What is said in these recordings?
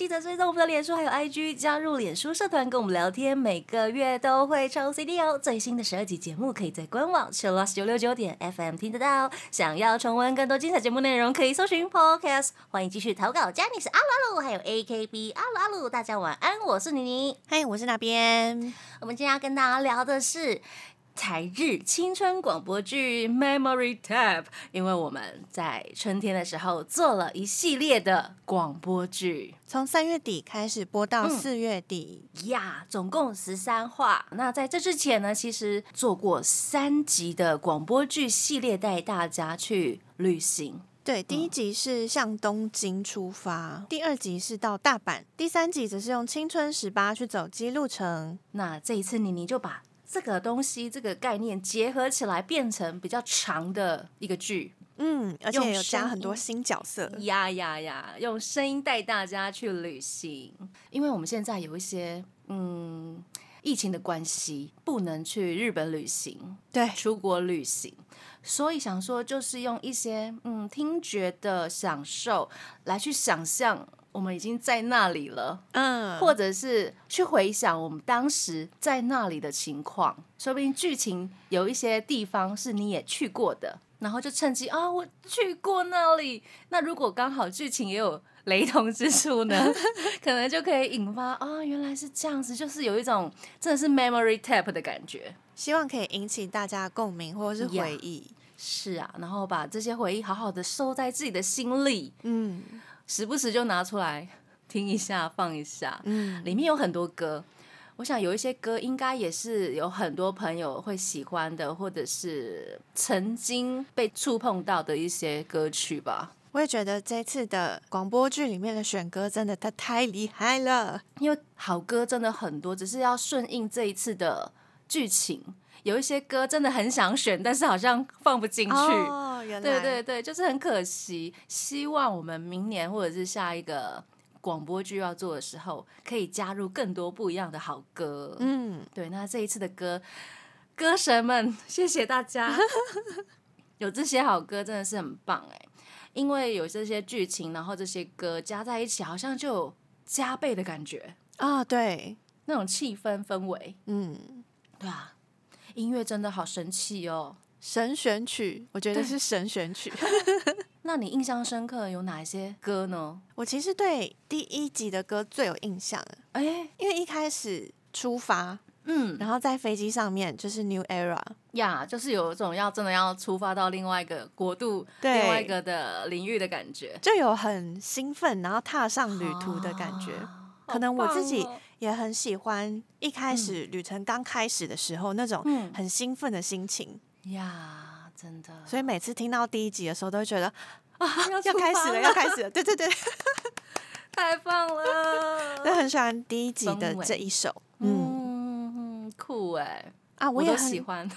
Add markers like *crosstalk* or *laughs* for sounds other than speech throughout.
记得追踪我们的脸书还有 IG，加入脸书社团跟我们聊天，每个月都会抽 CD 哦。最新的十二集节目可以在官网 Chillus 九六九点 FM 听得到。想要重温更多精彩节目内容，可以搜寻 Podcast。欢迎继续投稿，加你是阿鲁阿鲁，还有 AKB 阿鲁阿鲁，大家晚安，我是妮妮。嗨，我是那边。我们今天要跟大家聊的是。台日青春广播剧 Memory Tap，因为我们在春天的时候做了一系列的广播剧，从三月底开始播到四月底呀，总共十三话。那在这之前呢，其实做过三集的广播剧系列，带大家去旅行。对，第一集是向东京出发，第二集是到大阪，第三集则是用青春十八去走基路程。那这一次妮妮就把。这个东西，这个概念结合起来，变成比较长的一个剧，嗯，而且有加很多新角色，呀呀呀，用声音带大家去旅行。因为我们现在有一些，嗯，疫情的关系，不能去日本旅行，对，出国旅行，所以想说，就是用一些，嗯，听觉的享受来去想象。我们已经在那里了，嗯，或者是去回想我们当时在那里的情况，说不定剧情有一些地方是你也去过的，然后就趁机啊，我去过那里。那如果刚好剧情也有雷同之处呢，*laughs* 可能就可以引发啊，原来是这样子，就是有一种真的是 memory tap 的感觉，希望可以引起大家共鸣或者是回忆。是啊，然后把这些回忆好好的收在自己的心里，嗯。时不时就拿出来 *laughs* 听一下，放一下。嗯，里面有很多歌，我想有一些歌应该也是有很多朋友会喜欢的，或者是曾经被触碰到的一些歌曲吧。我也觉得这次的广播剧里面的选歌真的它太厉害了，因为好歌真的很多，只是要顺应这一次的剧情。有一些歌真的很想选，但是好像放不进去。哦，原来对对对，就是很可惜。希望我们明年或者是下一个广播剧要做的时候，可以加入更多不一样的好歌。嗯，对。那这一次的歌，歌神们，谢谢大家，*laughs* 有这些好歌真的是很棒哎。因为有这些剧情，然后这些歌加在一起，好像就有加倍的感觉啊。对，那种气氛氛围，嗯，对啊。音乐真的好神奇哦！神选曲，我觉得是神选曲。*laughs* 那你印象深刻有哪一些歌呢？我其实对第一集的歌最有印象。哎，因为一开始出发，嗯，然后在飞机上面就是 New Era 呀，就是有一种要真的要出发到另外一个国度、另外一个的领域的感觉，就有很兴奋，然后踏上旅途的感觉。可能我自己也很喜欢一开始旅程刚开始的时候那种很兴奋的心情呀，真的。所以每次听到第一集的时候，都会觉得啊，*laughs* 要开始了，要开始了。对对对，*laughs* 太棒了！*laughs* 都很喜欢第一集的这一首，嗯，酷哎啊，我也喜欢。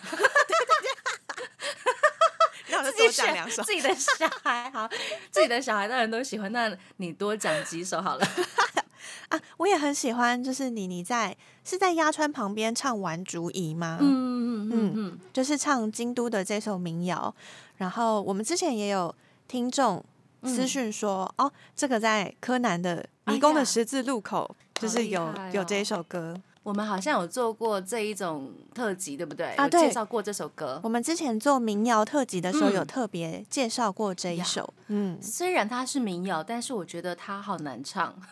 自己讲两首，自己的小孩好，自己的小孩当然都喜欢。那你多讲几首好了。啊，我也很喜欢，就是你你在是在鸭川旁边唱《玩竹椅》吗？嗯嗯嗯嗯，就是唱京都的这首民谣。然后我们之前也有听众私讯说，哦，这个在柯南的迷宫的十字路口，就是有有这一首歌。我们好像有做过这一种特辑，对不对？啊，对，介绍过这首歌。我们之前做民谣特辑的时候，有特别介绍过这一首。嗯，虽然它是民谣，但是我觉得它好难唱。*laughs*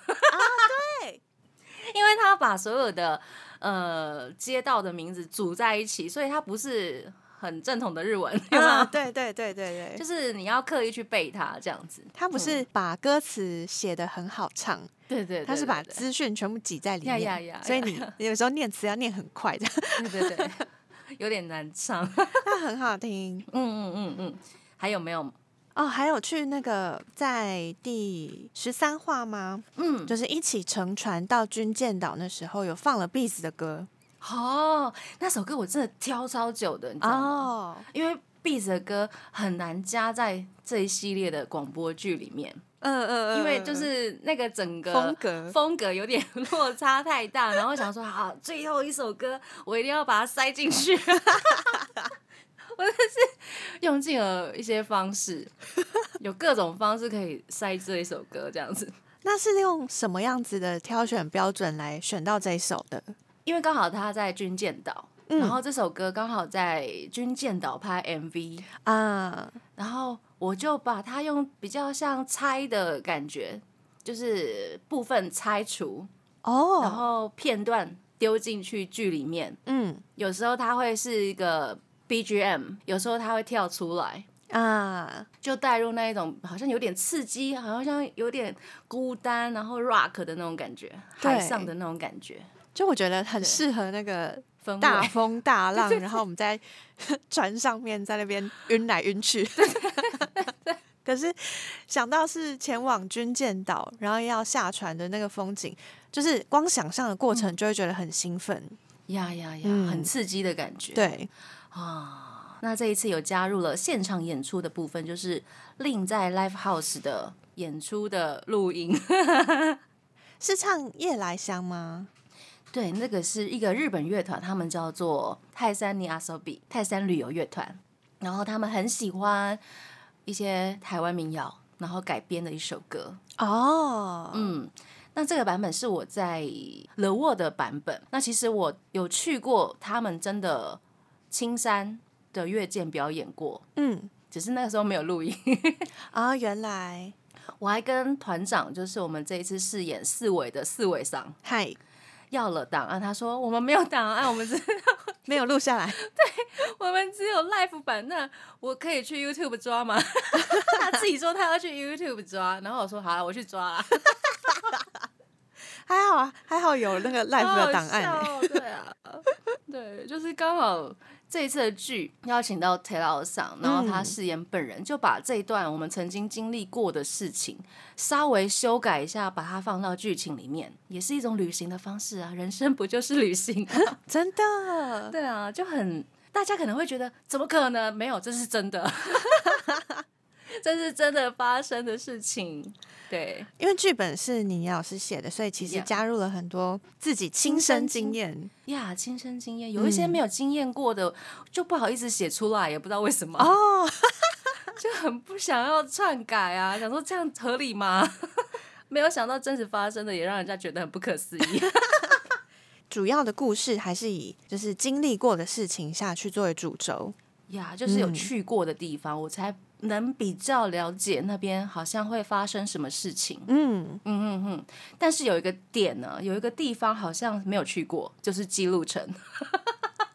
因为他把所有的呃街道的名字组在一起，所以它不是。很正统的日文，啊，对对对对对，就是你要刻意去背它这样子。他不是把歌词写的很好唱，对对，他是把资讯全部挤在里面，所以你 *laughs* 有时候念词要念很快的，对对对，*laughs* 有点难唱，但很好听。嗯嗯嗯嗯，还有没有？哦，还有去那个在第十三话吗？嗯，就是一起乘船到军舰岛那时候有放了 b e a s 的歌。哦，那首歌我真的挑超久的，你知道吗？因为 B 子的歌很难加在这一系列的广播剧里面。嗯嗯，因为就是那个整个风格风格有点 *laughs* 落差太大，然后想说好，最后一首歌我一定要把它塞进去。*laughs* 我就是 *laughs* 用尽了一些方式，有各种方式可以塞这一首歌这样子。那是用什么样子的挑选标准来选到这一首的？因为刚好他在军舰岛，然后这首歌刚好在军舰岛拍 MV 啊，然后我就把它用比较像拆的感觉，就是部分拆除哦，然后片段丢进去剧里面。嗯，有时候它会是一个。BGM 有时候它会跳出来。啊，就带入那一种好像有点刺激，好像有点孤单，然后 rock 的那种感觉，海上的那种感觉，就我觉得很适合那个大风大浪，然后我们在 *laughs* 船上面在那边晕来晕去。*laughs* 可是想到是前往军舰岛，然后要下船的那个风景，就是光想象的过程就会觉得很兴奋，呀呀呀，很刺激的感觉，对。啊，那这一次有加入了现场演出的部分，就是另在 Live House 的演出的录音，*laughs* 是唱夜来香吗？对，那个是一个日本乐团，他们叫做泰山尼阿索比泰山旅游乐团，然后他们很喜欢一些台湾民谣，然后改编的一首歌。哦，嗯，那这个版本是我在 The World 的版本。那其实我有去过，他们真的。青山的乐见表演过，嗯，只是那个时候没有录音啊。*laughs* 原来我还跟团长，就是我们这一次饰演四尾的四尾上，嗨，要了档案。他说我们没有档案，我们只没有录下来。*laughs* 对，我们只有 live 版。那我可以去 YouTube 抓吗？*laughs* 他自己说他要去 YouTube 抓，然后我说好了，我去抓了。还好啊，还好有那个 live 的档案。对啊，对，就是刚好。这一次的剧邀请到 Taylor 上，然后他饰演本人，就把这一段我们曾经经历过的事情稍微修改一下，把它放到剧情里面，也是一种旅行的方式啊！人生不就是旅行？*laughs* 真的，对啊，就很大家可能会觉得怎么可能？没有，这是真的，这是真的发生的事情。对，因为剧本是你老师写的，所以其实加入了很多自己亲身经验呀，亲身经验有一些没有经验过的，就不好意思写出来，也不知道为什么哦，*laughs* 就很不想要篡改啊，想说这样合理吗？*laughs* 没有想到真实发生的，也让人家觉得很不可思议。*laughs* 主要的故事还是以就是经历过的事情下去作为主轴呀，就是有去过的地方，我才。能比较了解那边好像会发生什么事情，嗯嗯嗯嗯，但是有一个点呢，有一个地方好像没有去过，就是基路城。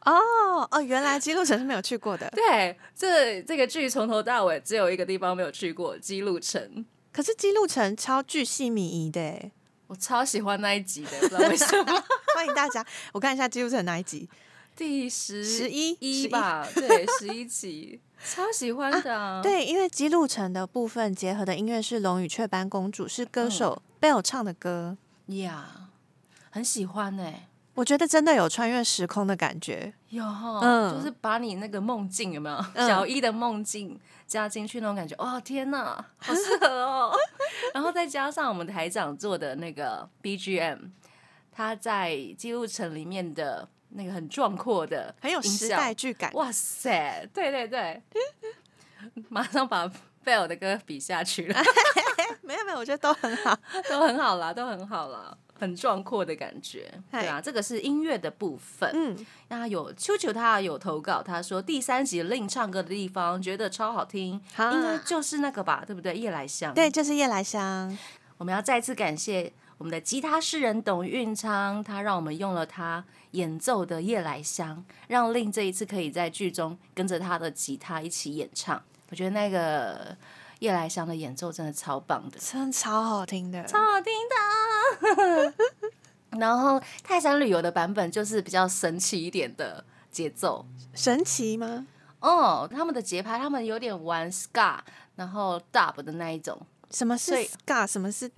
哦哦，原来基路城是没有去过的。对，这这个剧从头到尾只有一个地方没有去过，基路城。可是基路城超巨细靡遗的，我超喜欢那一集的，不知道为什么。*laughs* 欢迎大家，我看一下基路城哪一集。第十十一一吧，对，十一集，超喜欢的。对，因为基路城的部分结合的音乐是《龙与雀斑公主》，是歌手 Bell 唱的歌呀，很喜欢呢。我觉得真的有穿越时空的感觉，有哈，嗯，就是把你那个梦境有没有小一的梦境加进去那种感觉，哦天哪，好适合哦。*laughs* 然后再加上我们台长做的那个 BGM，他在记录城里面的。那个很壮阔的，很有时代剧感。哇塞，对对对，*laughs* 马上把贝尔的歌比下去了。*laughs* 没有没有，我觉得都很好，*laughs* 都很好啦，都很好啦，很壮阔的感觉。对啊，这个是音乐的部分。嗯，那有秋秋他有投稿，他说第三集令唱歌的地方觉得超好听，应该就是那个吧，对不对？夜来香。对，就是夜来香。我们要再次感谢我们的吉他诗人董运昌，他让我们用了他。演奏的夜来香，让令这一次可以在剧中跟着他的吉他一起演唱。我觉得那个夜来香的演奏真的超棒的，真的超好听的，超好听的。*laughs* 然后泰山旅游的版本就是比较神奇一点的节奏，神奇吗？哦，他们的节拍，他们有点玩 ska，然后 dub 的那一种。什么是 ska？什么是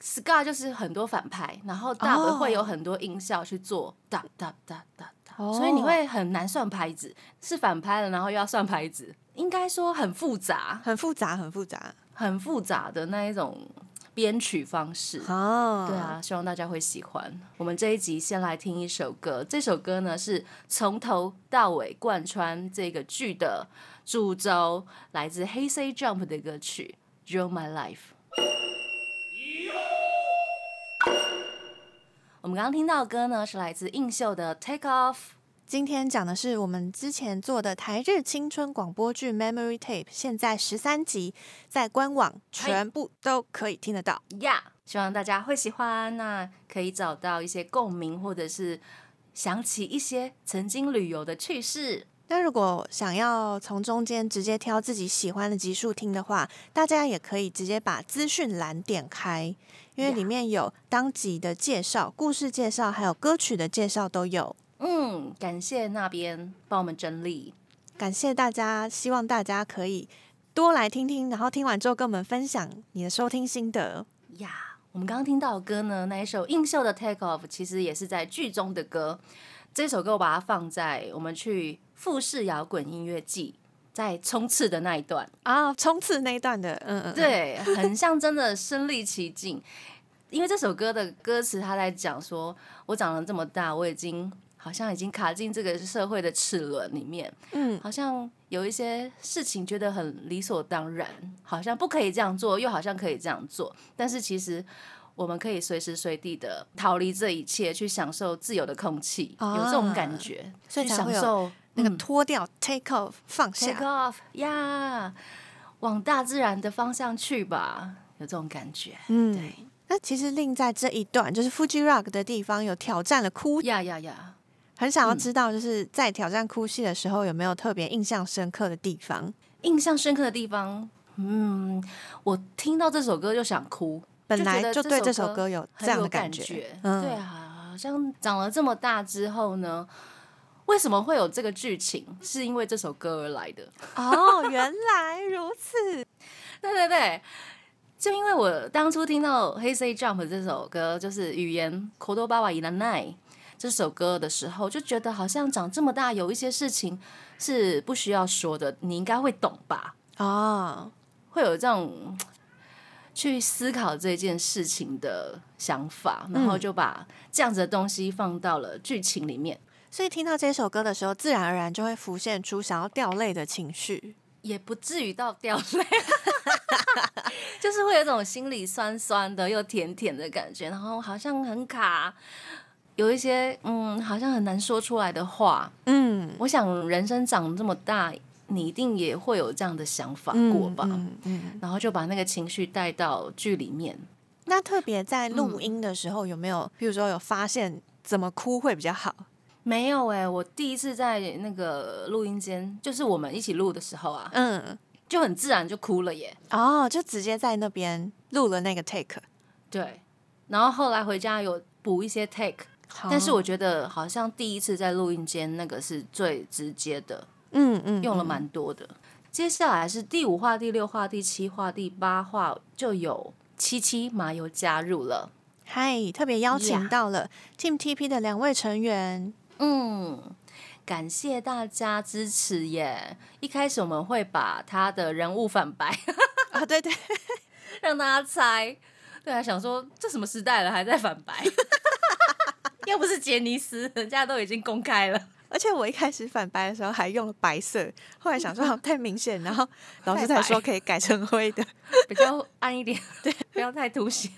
dub？ska 就是很多反派，然后 dub 会有很多音效去做 dub dub dub dub，所以你会很难算拍子，是反拍了，然后又要算拍子，应该说很复杂，很复杂，很复杂，很复杂的那一种编曲方式哦。对啊，希望大家会喜欢。我们这一集先来听一首歌，这首歌呢是从头到尾贯穿这个剧的主轴，来自黑 C Jump 的歌曲《You're My Life》。我们刚刚听到的歌呢，是来自映秀的《Take Off》。今天讲的是我们之前做的台日青春广播剧《Memory Tape》，现在十三集在官网全部都可以听得到呀。希望大家会喜欢，那可以找到一些共鸣，或者是想起一些曾经旅游的趣事。那如果想要从中间直接挑自己喜欢的集数听的话，大家也可以直接把资讯栏点开。因为里面有当集的介绍、故事介绍，还有歌曲的介绍都有。嗯，感谢那边帮我们整理，感谢大家，希望大家可以多来听听，然后听完之后跟我们分享你的收听心得呀。我们刚刚听到的歌呢，那一首映秀的《Take Off》其实也是在剧中的歌。这首歌我把它放在我们去富士摇滚音乐季在冲刺的那一段。啊，冲刺那一段的，嗯嗯，对，很像真的身临其境。因为这首歌的歌词，他在讲说，我长了这么大，我已经好像已经卡进这个社会的齿轮里面，嗯，好像有一些事情觉得很理所当然，好像不可以这样做，又好像可以这样做，但是其实我们可以随时随地的逃离这一切，去享受自由的空气，有这种感觉，所以享受那个脱掉，take off，放下，take off，呀，往大自然的方向去吧，有这种感觉，嗯，对。那其实另在这一段，就是 Fuji Rock 的地方有挑战了哭。呀呀呀，很想要知道，就是在挑战哭戏的时候有没有特别印象深刻的地方？印象深刻的地方，嗯，我听到这首歌就想哭，本来就对这首歌有这样的感觉，对啊，好像长了这么大之后呢，为什么会有这个剧情？是因为这首歌而来的 *laughs* 哦，原来如此，*laughs* 对对对。就因为我当初听到《黑 C Jump》这首歌，就是语言《口多巴瓦伊拉奈》这首歌的时候，就觉得好像长这么大，有一些事情是不需要说的，你应该会懂吧？啊，会有这种去思考这件事情的想法，然后就把这样子的东西放到了剧情里面。所以听到这首歌的时候，自然而然就会浮现出想要掉泪的情绪，也不至于到掉泪。*laughs* 就是会有一种心里酸酸的又甜甜的感觉，然后好像很卡，有一些嗯，好像很难说出来的话。嗯，我想人生长这么大，你一定也会有这样的想法过吧？嗯，然后就把那个情绪带到剧里面。那特别在录音的时候，有没有，比如说有发现怎么哭会比较好？没有哎，我第一次在那个录音间，就是我们一起录的时候啊，嗯。就很自然就哭了耶！哦，就直接在那边录了那个 take，对。然后后来回家有补一些 take，但是我觉得好像第一次在录音间那个是最直接的，嗯嗯，用了蛮多的。接下来是第五话、第六话、第七话、第八话，就有七七麻油加入了。嗨，特别邀请到了 Team TP 的两位成员，嗯。感谢大家支持耶！一开始我们会把他的人物反白 *laughs* 啊，对对，让大家猜。对啊，想说这什么时代了还在反白，*laughs* 又不是杰尼斯，人家都已经公开了。而且我一开始反白的时候还用了白色，后来想说好太明显，然后 *laughs* 老师才说可以改成灰的，*laughs* 比较暗一点，对，不要太凸显。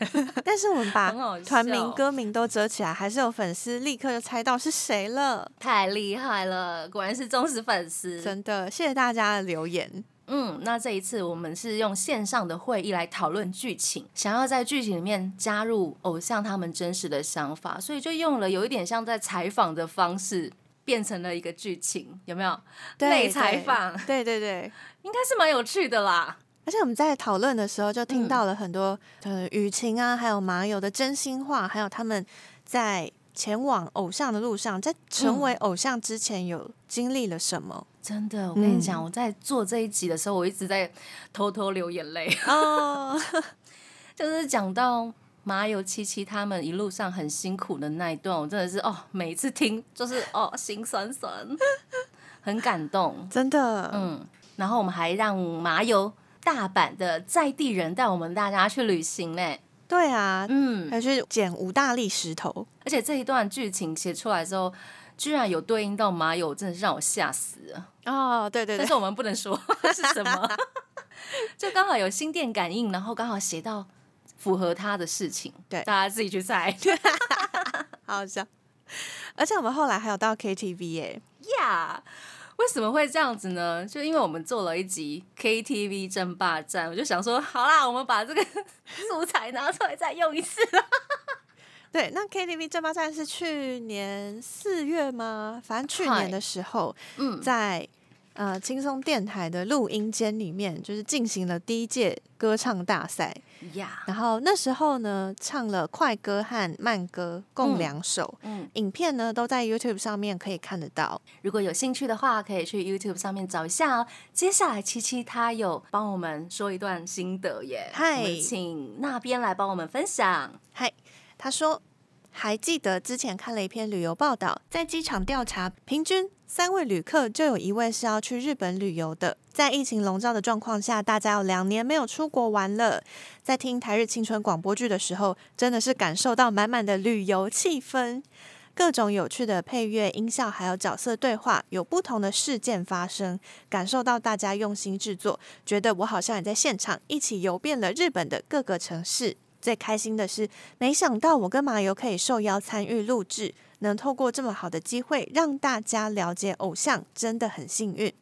但是我们 *laughs* 把团名、歌名都遮起来，还是有粉丝立刻就猜到是谁了，太厉害了，果然是忠实粉丝，真的谢谢大家的留言。嗯，那这一次我们是用线上的会议来讨论剧情，想要在剧情里面加入偶像他们真实的想法，所以就用了有一点像在采访的方式。变成了一个剧情，有没有？内采访，对对对，应该是蛮有趣的啦。而且我们在讨论的时候，就听到了很多呃雨晴啊，还有麻友的真心话，还有他们在前往偶像的路上，在成为偶像之前有经历了什么。真的，我跟你讲，我在做这一集的时候，我一直在偷偷流眼泪哦，*laughs* 就是讲到。马有七七他们一路上很辛苦的那一段，我真的是哦，每一次听就是哦心酸酸，很感动，*laughs* 真的。嗯，然后我们还让麻油大阪的在地人带我们大家去旅行嘞。对啊，嗯，还去捡五大粒石头，而且这一段剧情写出来之后，居然有对应到麻友，真的是让我吓死了。哦，对对，但是我们不能说 *laughs* 是什么，*laughs* 就刚好有心电感应，然后刚好写到符合他的事情，对，大家自己去猜，*laughs* 好笑。而且我们后来还有到 KTV 耶呀。为什么会这样子呢？就因为我们做了一集 KTV 争霸战，我就想说，好啦，我们把这个 *laughs* 素材拿出来再用一次。*laughs* 对，那 KTV 争霸战是去年四月吗？反正去年的时候，嗯，在。呃，轻松电台的录音间里面，就是进行了第一届歌唱大赛呀。然后那时候呢，唱了快歌和慢歌共两首。嗯，影片呢都在 YouTube 上面可以看得到。如果有兴趣的话，可以去 YouTube 上面找一下哦。接下来，七七他有帮我们说一段心得耶。嗨，请那边来帮我们分享。嗨，他说。还记得之前看了一篇旅游报道，在机场调查，平均三位旅客就有一位是要去日本旅游的。在疫情笼罩的状况下，大家有两年没有出国玩了。在听台日青春广播剧的时候，真的是感受到满满的旅游气氛，各种有趣的配乐、音效，还有角色对话，有不同的事件发生，感受到大家用心制作，觉得我好像也在现场，一起游遍了日本的各个城市。最开心的是，没想到我跟麻油可以受邀参与录制，能透过这么好的机会让大家了解偶像，真的很幸运。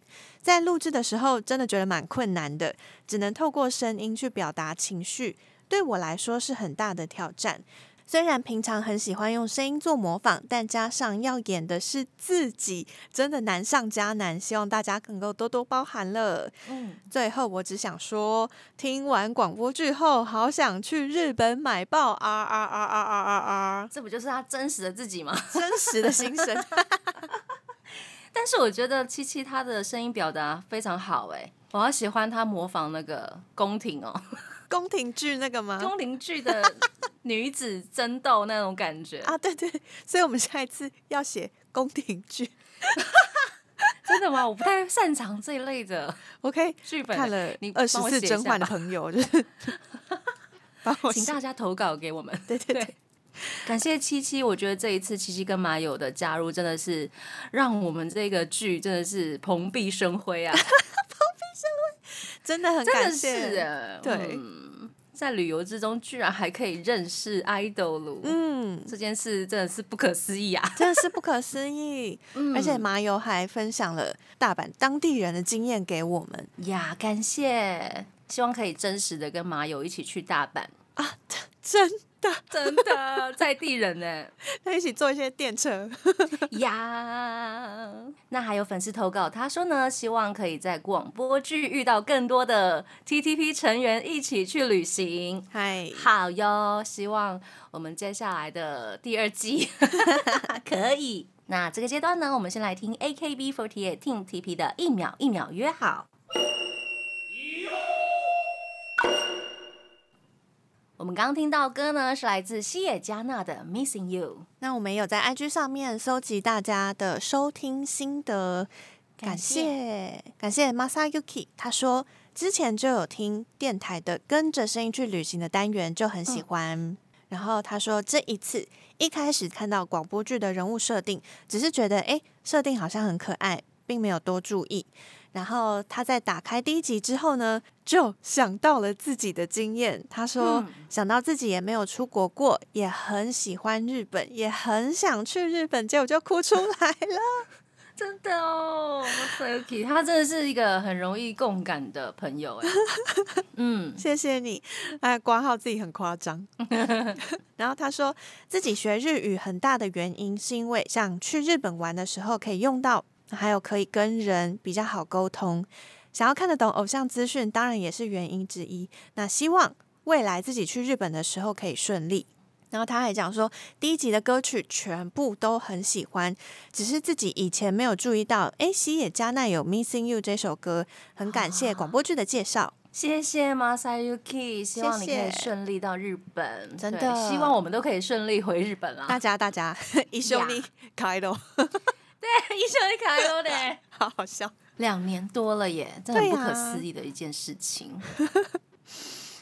在录制的时候，真的觉得蛮困难的，只能透过声音去表达情绪，对我来说是很大的挑战。虽然平常很喜欢用声音做模仿，但加上要演的是自己，真的难上加难。希望大家能够多多包涵了。嗯，最后我只想说，听完广播剧后，好想去日本买爆啊啊啊啊啊啊啊！这不就是他真实的自己吗？真实的心声。*laughs* 但是我觉得七七他的声音表达非常好，哎，我好喜欢他模仿那个宫廷哦。*laughs* 宫廷剧那个吗？宫廷剧的 *laughs* 女子争斗那种感觉啊，对对，所以我们下一次要写宫廷剧，*laughs* 真的吗？我不太擅长这一类的。OK，剧本看了你二十四甄嬛的朋友，就是请大家投稿给我们。对对对，感谢七七，我觉得这一次七七跟马友的加入，真的是让我们这个剧真的是蓬荜生辉啊。*laughs* 真的很感谢，对，在旅游之中居然还可以认识 idol，嗯，这件事真的是不可思议啊，*laughs* 真的是不可思议。而且麻友还分享了大阪当地人的经验给我们。呀，感谢，希望可以真实的跟麻友一起去大阪。啊，真。真的在地人呢，*laughs* 他一起坐一些电车 *laughs* 呀。那还有粉丝投稿，他说呢，希望可以在广播剧遇到更多的 TTP 成员一起去旅行。嗨，好哟，希望我们接下来的第二季 *laughs* 可以。那这个阶段呢，我们先来听 AKB48 Team TP 的一秒一秒约好。我们刚刚听到歌呢，是来自西野加纳的《Missing You》。那我们有在 IG 上面搜集大家的收听心得，感谢感谢 Masayuki，他说之前就有听电台的跟着声音去旅行的单元，就很喜欢。然后他说这一次一开始看到广播剧的人物设定，只是觉得哎，设定好像很可爱，并没有多注意。然后他在打开第一集之后呢，就想到了自己的经验。他说想到自己也没有出国过，也很喜欢日本，也很想去日本，结果就哭出来了。*laughs* 真的哦 s k 他真的是一个很容易共感的朋友哎。*laughs* 嗯，谢谢你。哎，挂号自己很夸张。*laughs* 然后他说自己学日语很大的原因是因为想去日本玩的时候可以用到。还有可以跟人比较好沟通，想要看得懂偶像资讯，当然也是原因之一。那希望未来自己去日本的时候可以顺利。然后他还讲说，第一集的歌曲全部都很喜欢，只是自己以前没有注意到。哎，西野加奈有《Missing You》这首歌，很感谢广播剧的介绍。谢谢 Masayuki，希望你可以顺利到日本。真的，希望我们都可以顺利回日本啦。大家，大家 *laughs* 一兄弟开喽。对，*laughs* 一生一卡多的，*laughs* 好好笑。两年多了耶，这很不可思议的一件事情。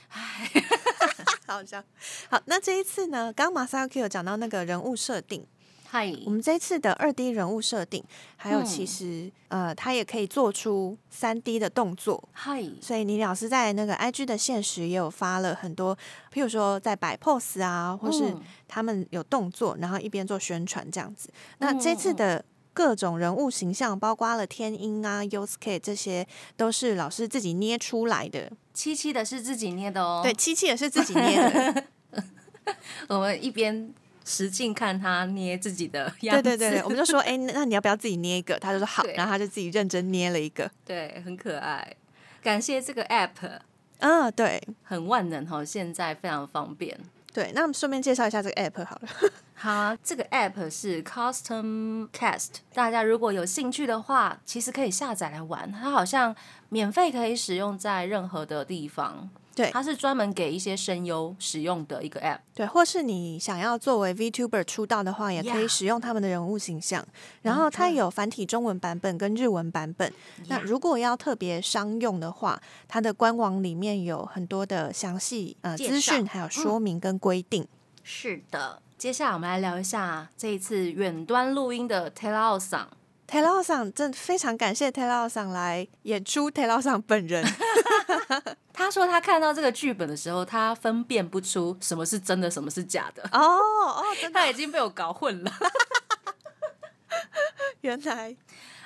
唉，*laughs* 好笑。好，那这一次呢？刚刚马赛克有讲到那个人物设定。嗨，我们这一次的二 D 人物设定，还有其实呃，它也可以做出三 D 的动作。嗨，所以倪老师在那个 IG 的现实也有发了很多，譬如说在摆 pose 啊，或是他们有动作，然后一边做宣传这样子。那这次的各种人物形象，包括了天音啊、Usk 这些，都是老师自己捏出来的。七七的是自己捏的哦，对，七七也是自己捏的。*laughs* 我们一边。使劲看他捏自己的样子，对对对，我们就说，哎，那你要不要自己捏一个？他就说好，然后他就自己认真捏了一个，对，很可爱。感谢这个 app，嗯，对，很万能哈，现在非常方便。对，那我们顺便介绍一下这个 app 好了。*laughs* 好，这个 app 是 Custom Cast，大家如果有兴趣的话，其实可以下载来玩。它好像免费可以使用在任何的地方。对，它是专门给一些声优使用的一个 App。对，或是你想要作为 VTuber 出道的话，也可以使用他们的人物形象。然后它有繁体中文版本跟日文版本。那如果要特别商用的话，它的官网里面有很多的详细呃资讯，还有说明跟规定。是的，接下来我们来聊一下这一次远端录音的。Taylor 桑真非常感谢桑来演出桑本人。*laughs* 他说他看到这个剧本的时候，他分辨不出什么是真的，什么是假的。哦哦，*laughs* 他已经被我搞混了。*laughs* 原来，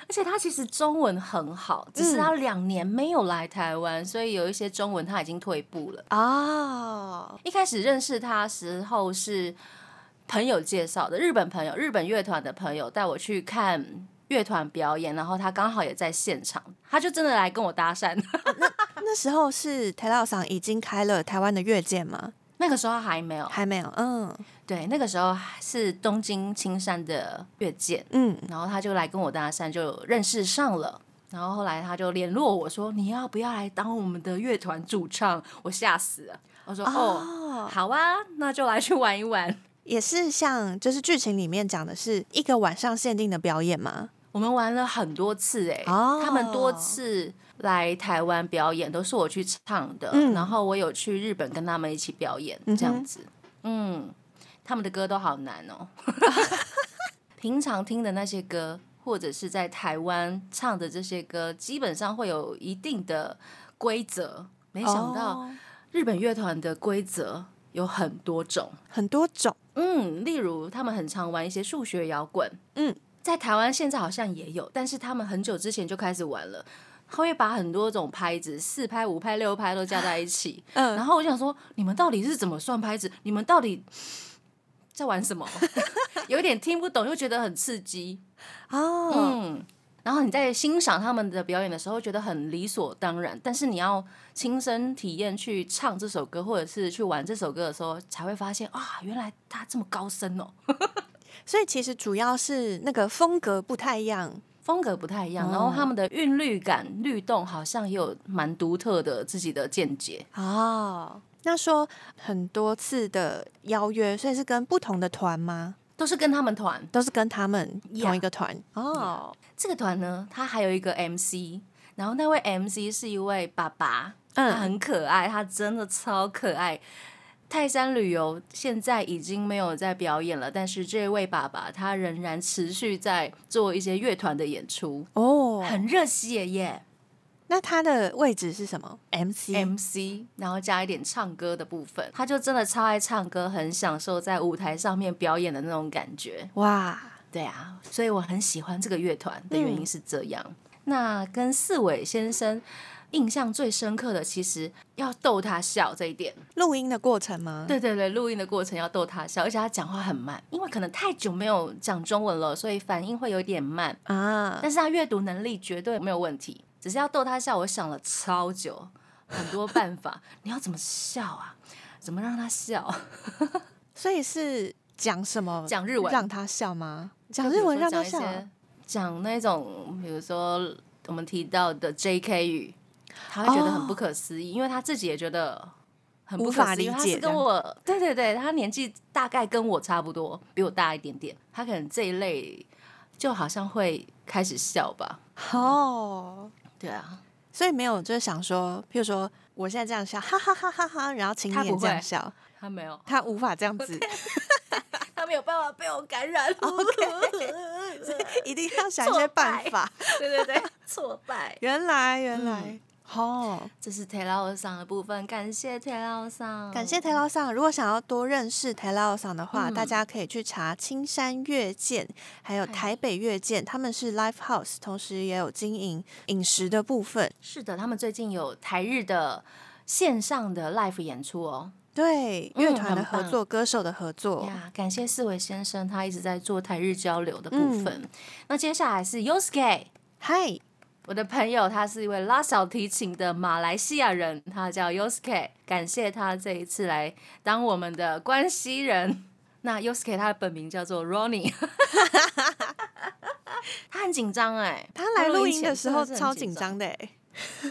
而且他其实中文很好，只是他两年没有来台湾，所以有一些中文他已经退步了。哦，一开始认识他时候是朋友介绍的，日本朋友，日本乐团的朋友带我去看。乐团表演，然后他刚好也在现场，他就真的来跟我搭讪。*laughs* 那那时候是台老上已经开了台湾的乐见吗？那个时候还没有，还没有。嗯，对，那个时候是东京青山的乐见。嗯，然后他就来跟我搭讪，就认识上了。然后后来他就联络我说：“你要不要来当我们的乐团主唱？”我吓死了。我说：“哦，好啊，那就来去玩一玩。”也是像就是剧情里面讲的是一个晚上限定的表演吗？我们玩了很多次哎，他们多次来台湾表演都是我去唱的，然后我有去日本跟他们一起表演这样子。嗯，他们的歌都好难哦。*laughs* 平常听的那些歌，或者是在台湾唱的这些歌，基本上会有一定的规则。没想到日本乐团的规则有很多种，很多种。嗯，例如他们很常玩一些数学摇滚。嗯。在台湾现在好像也有，但是他们很久之前就开始玩了。他会把很多种拍子，四拍、五拍、六拍都加在一起。*laughs* 嗯，然后我想说，你们到底是怎么算拍子？你们到底在玩什么？*laughs* 有点听不懂，又觉得很刺激。哦，嗯。然后你在欣赏他们的表演的时候，觉得很理所当然。但是你要亲身体验去唱这首歌，或者是去玩这首歌的时候，才会发现啊，原来他这么高深哦。所以其实主要是那个风格不太一样，风格不太一样，然后他们的韵律感、律动好像也有蛮独特的自己的见解哦。那说很多次的邀约，所以是跟不同的团吗？都是跟他们团，都是跟他们同一个团哦。这个团呢，他还有一个 MC，然后那位 MC 是一位爸爸，嗯，很可爱，他真的超可爱。泰山旅游现在已经没有在表演了，但是这位爸爸他仍然持续在做一些乐团的演出哦，很热血耶。那他的位置是什么？MC，MC，然后加一点唱歌的部分，他就真的超爱唱歌，很享受在舞台上面表演的那种感觉。哇，对啊，所以我很喜欢这个乐团的原因是这样。那跟四伟先生。印象最深刻的，其实要逗他笑这一点。录音的过程吗？对对对，录音的过程要逗他笑，而且他讲话很慢，因为可能太久没有讲中文了，所以反应会有点慢啊。但是他阅读能力绝对没有问题，只是要逗他笑。我想了超久，很多办法。你要怎么笑啊？怎么让他笑？所以是讲什么？讲日文让他笑吗？讲日文让他笑？讲那种，比如说我们提到的 J.K. 语。他会觉得很不可思议，因为他自己也觉得很无法理解。他是跟我，对对对，他年纪大概跟我差不多，比我大一点点。他可能这一类就好像会开始笑吧。哦，对啊，所以没有就是想说，譬如说我现在这样笑，哈哈哈哈哈，然后请你也这样笑，他没有，他无法这样子，他没有办法被我感染。*laughs* OK，*laughs* 一定要想一些办法。*laughs* 对对对，挫败。原来原来。哦，这是台老上的部分，感谢台老上，感谢台老上。如果想要多认识台老上的话，大家可以去查青山月见，还有台北月见，他们是 live house，同时也有经营饮食的部分。是的，他们最近有台日的线上的 live 演出哦。对，乐团的合作，歌手的合作呀。感谢四位先生，他一直在做台日交流的部分。那接下来是 Yosuke，嗨。我的朋友，他是一位拉小提琴的马来西亚人，他叫 Yosuke，感谢他这一次来当我们的关系人。*laughs* 那 Yosuke 他的本名叫做 Ronnie，*laughs* 他很紧张哎，他来录音的时候超紧张的哎，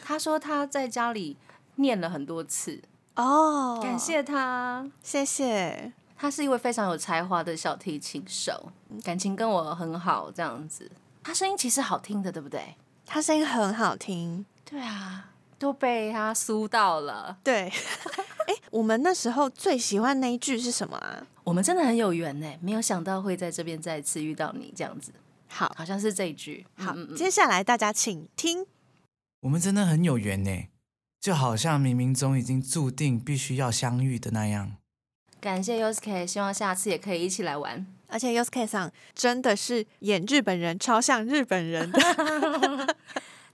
他说他在家里念了很多次。哦，感谢他，谢谢，他是一位非常有才华的小提琴手，感情跟我很好，这样子，他声音其实好听的，对不对？他声音很好听，对啊，都被他酥到了。对，*laughs* 哎，我们那时候最喜欢那一句是什么啊？我们真的很有缘呢，没有想到会在这边再次遇到你这样子。好，好像是这一句。好，接下来大家请听。我们真的很有缘呢，就好像冥冥中已经注定必须要相遇的那样。感谢 Yosuke，希望下次也可以一起来玩。而且 Yosuke 上真的是演日本人，超像日本人的。*laughs*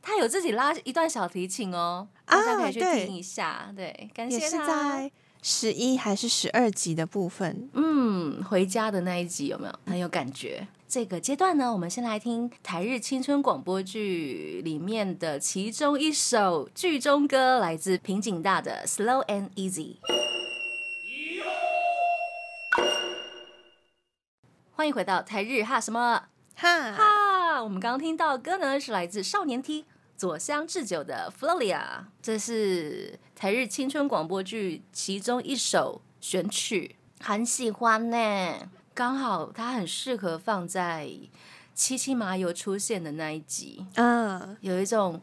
他有自己拉一段小提琴哦，大家可以去听一下。对，感谢是在十一还是十二集的部分？嗯，回家的那一集有没有很有感觉？这个阶段呢，我们先来听台日青春广播剧里面的其中一首剧中歌，来自平井大的《Slow and Easy》。欢迎回到台日哈什么哈哈！我们刚刚听到歌呢，是来自少年 T 左香智久的《Floria》，这是台日青春广播剧其中一首选曲，很喜欢呢。刚好它很适合放在七七麻油出现的那一集，嗯，有一种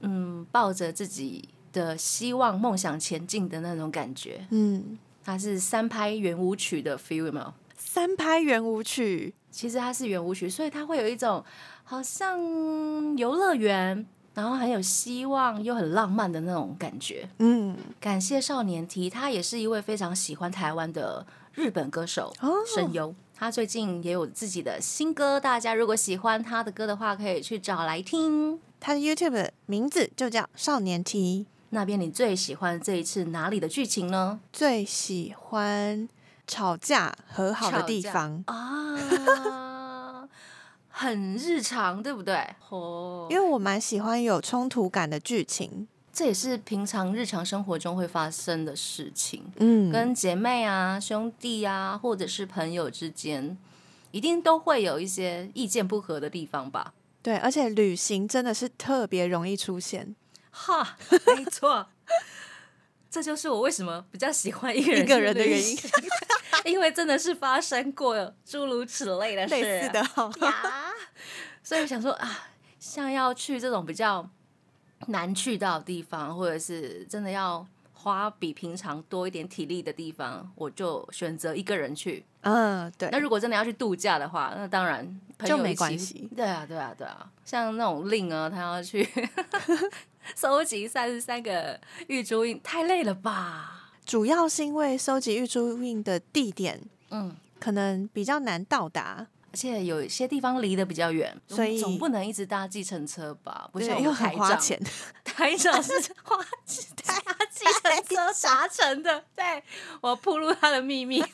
嗯抱着自己的希望梦想前进的那种感觉，嗯，它是三拍圆舞曲的 feel 吗？三拍圆舞曲，其实它是圆舞曲，所以它会有一种好像游乐园，然后很有希望又很浪漫的那种感觉。嗯，感谢少年 T，他也是一位非常喜欢台湾的日本歌手，声优。他最近也有自己的新歌，大家如果喜欢他的歌的话，可以去找来听。他的 YouTube 名字就叫少年 T。那边你最喜欢这一次哪里的剧情呢？最喜欢。吵架和好的地方啊，很日常，对不对？哦，因为我蛮喜欢有冲突感的剧情，这也是平常日常生活中会发生的事情。嗯，跟姐妹啊、兄弟啊，或者是朋友之间，一定都会有一些意见不合的地方吧？对，而且旅行真的是特别容易出现。哈，没错。这就是我为什么比较喜欢一个人一个人的原因，因为真的是发生过诸如此类的事的呀，所以想说啊，像要去这种比较难去到的地方，或者是真的要花比平常多一点体力的地方，我就选择一个人去。嗯，对。那如果真的要去度假的话，那当然就没关系。对啊，对啊，对啊。像那种令啊，他要去。*laughs* 收集三十三个玉珠印太累了吧？主要是因为收集玉珠印的地点，嗯，可能比较难到达，而且有一些地方离得比较远，所以总不能一直搭计程车吧？不像又很花钱，台长是 *laughs* 花 *laughs* 搭计程车达成的。对我铺露他的秘密。*laughs*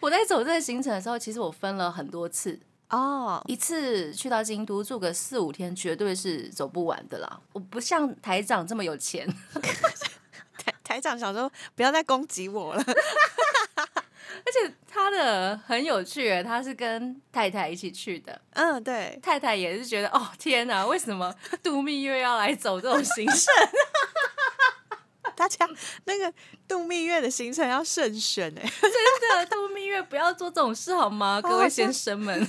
我在走这个行程的时候，其实我分了很多次。哦，一次去到京都住个四五天，绝对是走不完的啦。我不像台长这么有钱，台台长想说不要再攻击我了。*laughs* 而且他的很有趣，他是跟太太一起去的。嗯，对，太太也是觉得哦天哪，为什么 *laughs* 度蜜月要来走这种行程？*laughs* 大家那个度蜜月的行程要慎选哎，真的度蜜月不要做这种事好吗？各位先生们，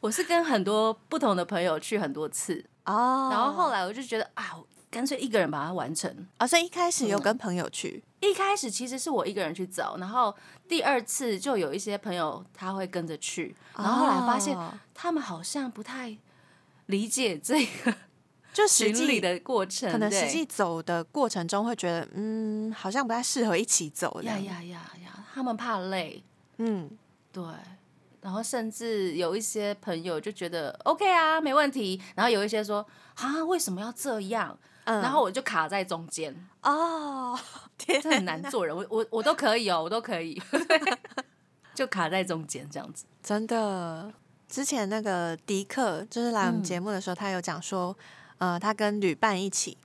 我是跟很多不同的朋友去很多次哦，然后后来我就觉得啊，干脆一个人把它完成啊。所以一开始有跟朋友去，一开始其实是我一个人去走，然后第二次就有一些朋友他会跟着去，然后后来发现他们好像不太理解这个。*laughs* 就实际的过程，可能实际走的过程中会觉得，嗯，好像不太适合一起走。呀呀呀呀！他们怕累，嗯，对。然后甚至有一些朋友就觉得 OK 啊，没问题。然后有一些说啊，为什么要这样？然后我就卡在中间。哦，*laughs* 天，很难做人。我我我都可以哦，我都可以，*laughs* 就卡在中间这样子。真的，之前那个迪克就是来我们节目的时候，他有讲说。呃，他跟旅伴一起，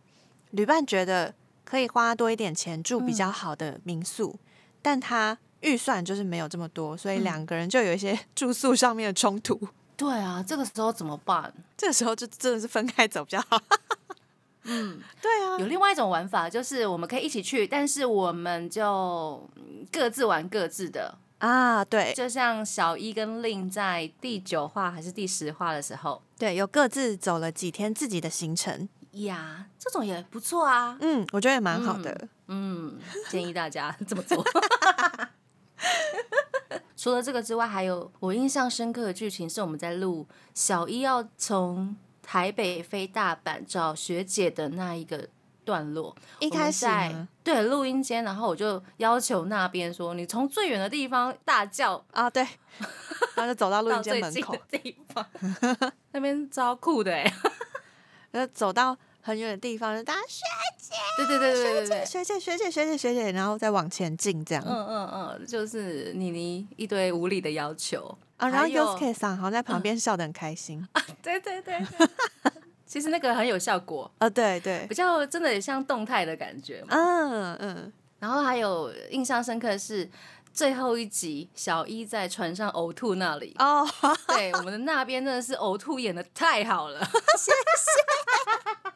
旅伴觉得可以花多一点钱住比较好的民宿，但他预算就是没有这么多，所以两个人就有一些 *laughs* 住宿上面的冲突。对啊，这个时候怎么办？这个时候就真的是分开走比较好。嗯，*laughs* 对啊。有另外一种玩法，就是我们可以一起去，但是我们就各自玩各自的。啊，对，就像小一跟令在第九话还是第十话的时候，对，有各自走了几天自己的行程呀，这种也不错啊。嗯，我觉得也蛮好的。嗯，建议大家 *laughs* 这么做。*laughs* 除了这个之外，还有我印象深刻的剧情是我们在录小一要从台北飞大阪找学姐的那一个。段落一开始对录音间，然后我就要求那边说：“你从最远的地方大叫啊！”对，*laughs* 然后就走到录音间门口地方，*laughs* 那边超酷的哎！*laughs* 然后走到很远的地方，就大家学姐，对对对对对，学姐学姐学姐学姐，然后再往前进这样。嗯嗯嗯，就是妮妮一堆无理的要求啊，然后 Yosuke 桑好像在旁边笑得很开心啊！对对对。*laughs* 其实那个很有效果啊，对对，比较真的像动态的感觉。嗯嗯，然后还有印象深刻的是最后一集小一在船上呕吐那里哦，对，我们的那边真的是呕吐演的太好了，谢谢。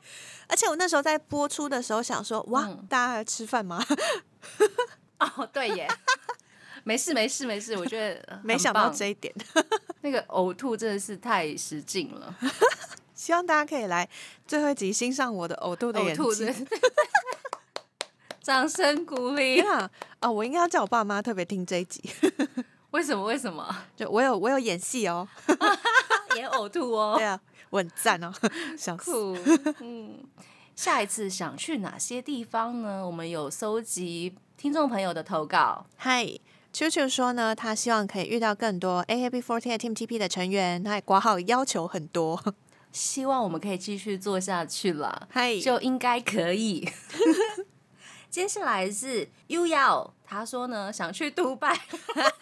而且我那时候在播出的时候想说，哇，大家来吃饭吗？*laughs* 哦，对耶，没事没事没事，我觉得 *laughs* 没想到这一点，*laughs* 那个呕吐真的是太使劲了。*laughs* 希望大家可以来最后一集欣赏我的呕吐的演技，掌声鼓励啊！哦，我应该要叫我爸妈特别听这一集，为什么？为什么？就我有我有演戏哦，演呕吐哦，对啊，我很赞哦，想哭。嗯，下一次想去哪些地方呢？我们有搜集听众朋友的投稿。嗨，秋秋说呢，他希望可以遇到更多 AKB48 Team TP 的成员，他也挂号要求很多。希望我们可以继续做下去了，就应该可以。*laughs* 接下来是 U 要他说呢，想去杜拜，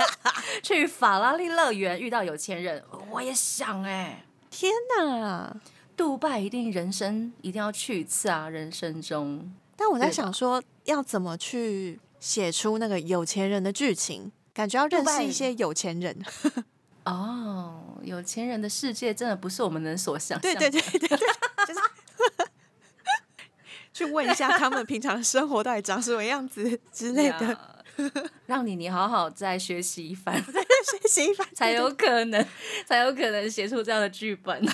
*laughs* 去法拉利乐园遇到有钱人。我也想哎，天哪，杜拜一定人生一定要去一次啊，人生中。但我在想说，要怎么去写出那个有钱人的剧情？感觉要认识一些有钱人。*laughs* 哦，有钱人的世界真的不是我们能所想象。对对对对对，*laughs* 就是 *laughs* 去问一下他们平常生活到底长什么样子之类的，让你你好好再学习一番，再学习一番，才有可能才有可能写出这样的剧本。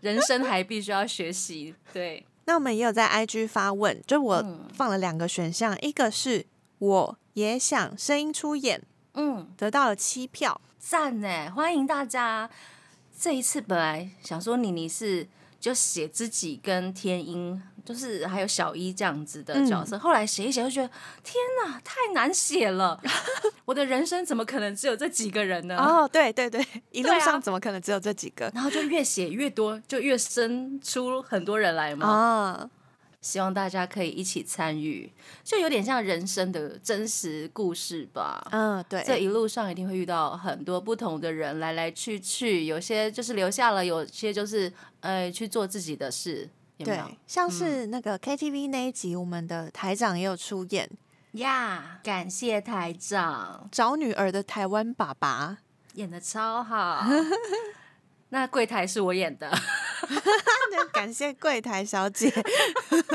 人生还必须要学习。对，那我们也有在 IG 发问，就我放了两个选项，一个是我也想声音出演，嗯，得到了七票。赞呢，欢迎大家！这一次本来想说妮妮是就写自己跟天音，就是还有小一这样子的角色，后来写一写就觉得天哪，太难写了！*laughs* 我的人生怎么可能只有这几个人呢？哦，对对对，一路上怎么可能只有这几个？然后就越写越多，就越生出很多人来嘛。啊。希望大家可以一起参与，就有点像人生的真实故事吧。嗯，对，这一路上一定会遇到很多不同的人，来来去去，有些就是留下了，有些就是呃去做自己的事。对，像是那个 KTV 那一集，我们的台长也有出演呀。感谢台长找女儿的台湾爸爸，演的超好。*laughs* 那柜台是我演的。*laughs* 感谢柜台小姐，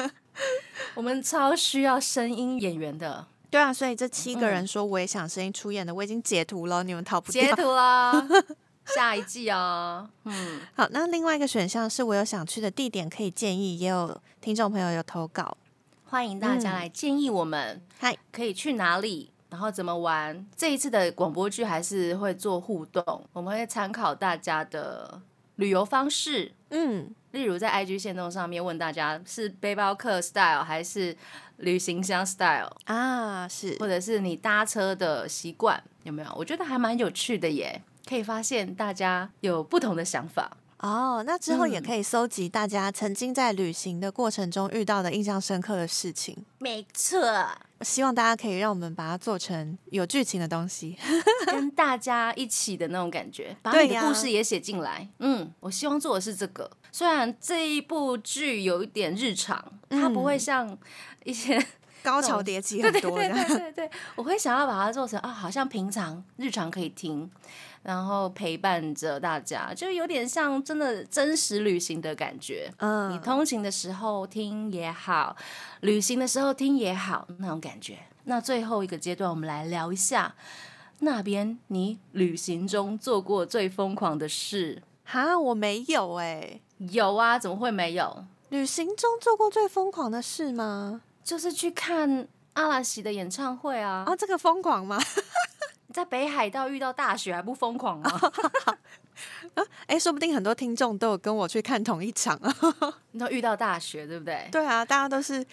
*laughs* 我们超需要声音演员的。对啊，所以这七个人说我也想声音出演的，我已经截图了，你们逃不掉。截图了，*laughs* 下一季哦。嗯，好，那另外一个选项是我有想去的地点可以建议，也有听众朋友有投稿，欢迎大家来建议我们，嗨，可以去哪里，然后怎么玩。这一次的广播剧还是会做互动，我们会参考大家的旅游方式，嗯，例如在 IG 线动上面问大家是背包客 style 还是旅行箱 style 啊，是，或者是你搭车的习惯有没有？我觉得还蛮有趣的耶。可以发现大家有不同的想法哦，那之后也可以搜集大家曾经在旅行的过程中遇到的印象深刻的事情。没错，希望大家可以让我们把它做成有剧情的东西，*laughs* 跟大家一起的那种感觉，把你的故事也写进来。嗯，我希望做的是这个。虽然这一部剧有一点日常，它不会像一些高潮迭起很多的，对对对，我会想要把它做成啊，好像平常日常可以听。然后陪伴着大家，就有点像真的真实旅行的感觉。嗯，你通勤的时候听也好，旅行的时候听也好，那种感觉。那最后一个阶段，我们来聊一下那边你旅行中做过最疯狂的事。哈，我没有哎，有啊，怎么会没有？旅行中做过最疯狂的事吗？就是去看阿拉西的演唱会啊！啊，这个疯狂吗？*laughs* 在北海道遇到大雪还不疯狂吗？*laughs* 哎，说不定很多听众都有跟我去看同一场啊。*laughs* 你都遇到大雪，对不对？对啊，大家都是。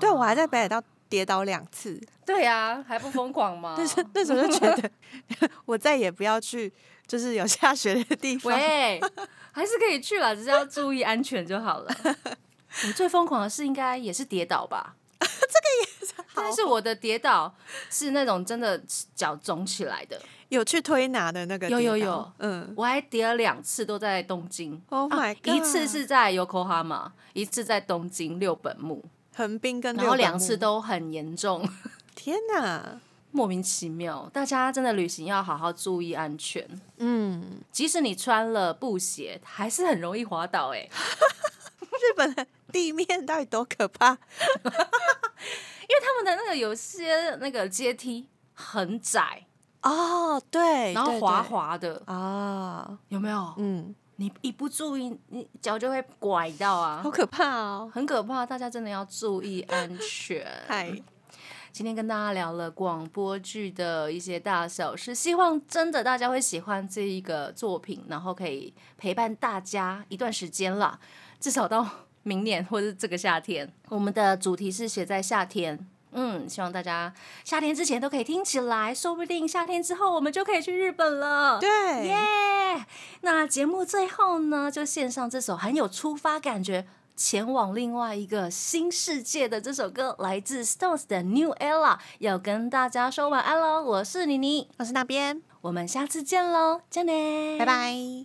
对，我还在北海道跌倒两次。对啊，还不疯狂吗？但是那时候就觉得，我再也不要去，就是有下雪的地方。喂，还是可以去了，只是要注意安全就好了。我最疯狂的是应该也是跌倒吧。*laughs* 这个也是，*laughs* 但是我的跌倒是那种真的脚肿起来的，有去推拿的那个，有有有，嗯，我还跌了两次，都在东京。Oh my god！一次是在 Yokohama，一次在东京六本木横滨跟，然后两次都很严重。*laughs* 天哪，莫名其妙！大家真的旅行要好好注意安全。嗯，即使你穿了布鞋，还是很容易滑倒。哎，日本人。地面到底多可怕？*laughs* 因为他们的那个有些那个阶梯很窄哦，对，然后滑滑的啊，有没有？嗯，你一不注意，你脚就会拐到啊，好可怕哦，很可怕，大家真的要注意 *laughs* 安全。嗨，今天跟大家聊了广播剧的一些大小事，希望真的大家会喜欢这一个作品，然后可以陪伴大家一段时间了，至少到。明年或者这个夏天，我们的主题是写在夏天。嗯，希望大家夏天之前都可以听起来，说不定夏天之后我们就可以去日本了。对，耶！那节目最后呢，就献上这首很有出发感觉、前往另外一个新世界的这首歌，来自 Stones 的 New Era，要跟大家说晚安喽。我是妮妮，我是那边，我们下次见喽，再见，拜拜。